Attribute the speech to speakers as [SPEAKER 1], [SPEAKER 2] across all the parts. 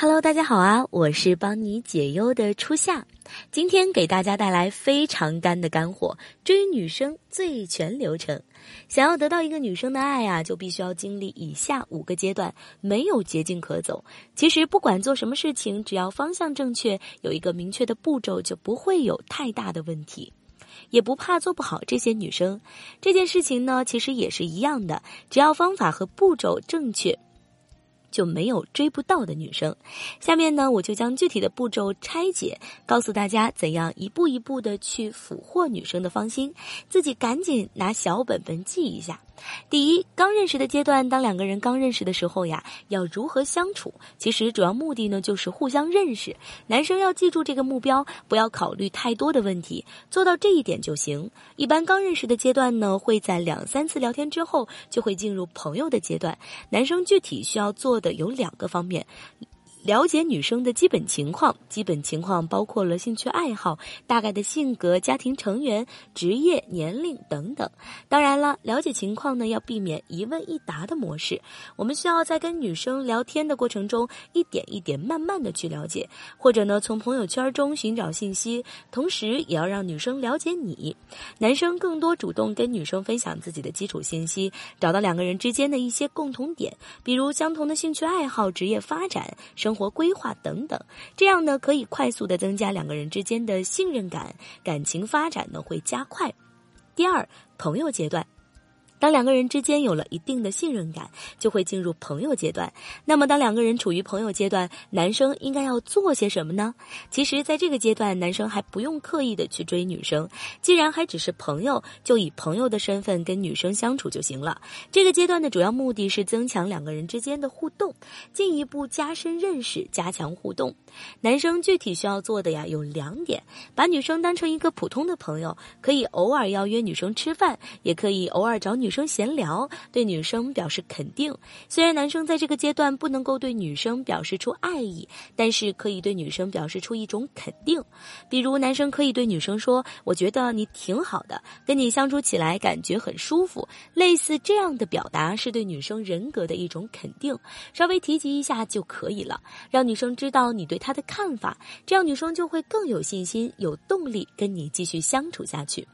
[SPEAKER 1] Hello，大家好啊！我是帮你解忧的初夏，今天给大家带来非常干的干货——追女生最全流程。想要得到一个女生的爱啊，就必须要经历以下五个阶段，没有捷径可走。其实不管做什么事情，只要方向正确，有一个明确的步骤，就不会有太大的问题，也不怕做不好。这些女生，这件事情呢，其实也是一样的，只要方法和步骤正确。就没有追不到的女生。下面呢，我就将具体的步骤拆解，告诉大家怎样一步一步的去俘获女生的芳心。自己赶紧拿小本本记一下。第一，刚认识的阶段，当两个人刚认识的时候呀，要如何相处？其实主要目的呢，就是互相认识。男生要记住这个目标，不要考虑太多的问题，做到这一点就行。一般刚认识的阶段呢，会在两三次聊天之后，就会进入朋友的阶段。男生具体需要做的有两个方面。了解女生的基本情况，基本情况包括了兴趣爱好、大概的性格、家庭成员、职业、年龄等等。当然了，了解情况呢，要避免一问一答的模式。我们需要在跟女生聊天的过程中，一点一点慢慢的去了解，或者呢，从朋友圈中寻找信息，同时也要让女生了解你。男生更多主动跟女生分享自己的基础信息，找到两个人之间的一些共同点，比如相同的兴趣爱好、职业发展、生。活规划等等，这样呢可以快速的增加两个人之间的信任感，感情发展呢会加快。第二，朋友阶段。当两个人之间有了一定的信任感，就会进入朋友阶段。那么，当两个人处于朋友阶段，男生应该要做些什么呢？其实，在这个阶段，男生还不用刻意的去追女生，既然还只是朋友，就以朋友的身份跟女生相处就行了。这个阶段的主要目的是增强两个人之间的互动，进一步加深认识，加强互动。男生具体需要做的呀有两点：把女生当成一个普通的朋友，可以偶尔邀约女生吃饭，也可以偶尔找女。女生闲聊，对女生表示肯定。虽然男生在这个阶段不能够对女生表示出爱意，但是可以对女生表示出一种肯定。比如，男生可以对女生说：“我觉得你挺好的，跟你相处起来感觉很舒服。”类似这样的表达是对女生人格的一种肯定，稍微提及一下就可以了，让女生知道你对她的看法，这样女生就会更有信心、有动力跟你继续相处下去。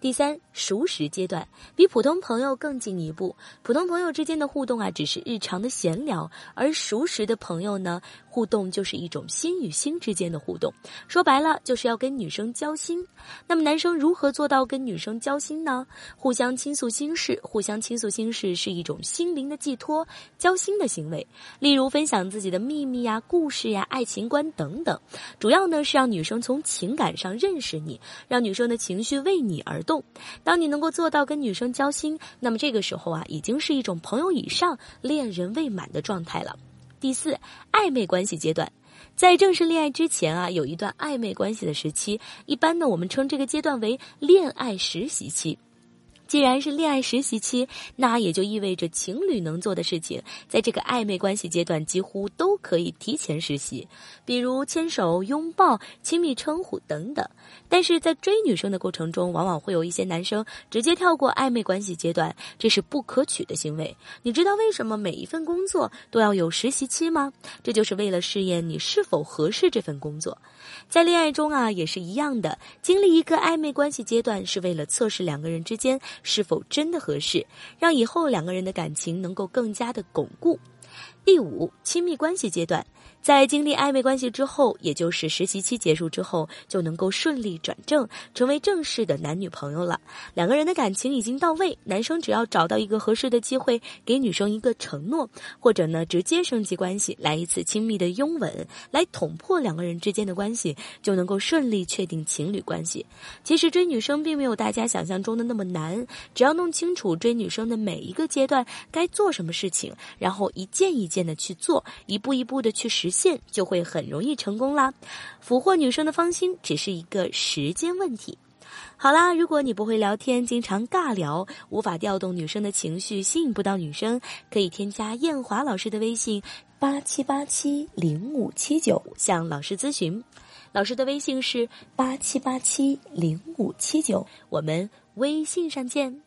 [SPEAKER 1] 第三，熟识阶段比普通朋朋友更进一步。普通朋友之间的互动啊，只是日常的闲聊；而熟识的朋友呢，互动就是一种心与心之间的互动。说白了，就是要跟女生交心。那么，男生如何做到跟女生交心呢？互相倾诉心事，互相倾诉心事是一种心灵的寄托、交心的行为。例如，分享自己的秘密呀、故事呀、爱情观等等。主要呢，是让女生从情感上认识你，让女生的情绪为你而。动，当你能够做到跟女生交心，那么这个时候啊，已经是一种朋友以上、恋人未满的状态了。第四，暧昧关系阶段，在正式恋爱之前啊，有一段暧昧关系的时期，一般呢，我们称这个阶段为恋爱实习期。既然是恋爱实习期，那也就意味着情侣能做的事情，在这个暧昧关系阶段几乎都可以提前实习，比如牵手、拥抱、亲密称呼等等。但是在追女生的过程中，往往会有一些男生直接跳过暧昧关系阶段，这是不可取的行为。你知道为什么每一份工作都要有实习期吗？这就是为了试验你是否合适这份工作。在恋爱中啊，也是一样的，经历一个暧昧关系阶段，是为了测试两个人之间。是否真的合适，让以后两个人的感情能够更加的巩固。第五，亲密关系阶段，在经历暧昧关系之后，也就是实习期结束之后，就能够顺利转正，成为正式的男女朋友了。两个人的感情已经到位，男生只要找到一个合适的机会，给女生一个承诺，或者呢直接升级关系，来一次亲密的拥吻，来捅破两个人之间的关系，就能够顺利确定情侣关系。其实追女生并没有大家想象中的那么难，只要弄清楚追女生的每一个阶段该做什么事情，然后一件一件。的去做，一步一步的去实现，就会很容易成功啦。俘获女生的芳心只是一个时间问题。好啦，如果你不会聊天，经常尬聊，无法调动女生的情绪，吸引不到女生，可以添加艳华老师的微信八七八七零五七九向老师咨询。老师的微信是八七八七零五七九，我们微信上见。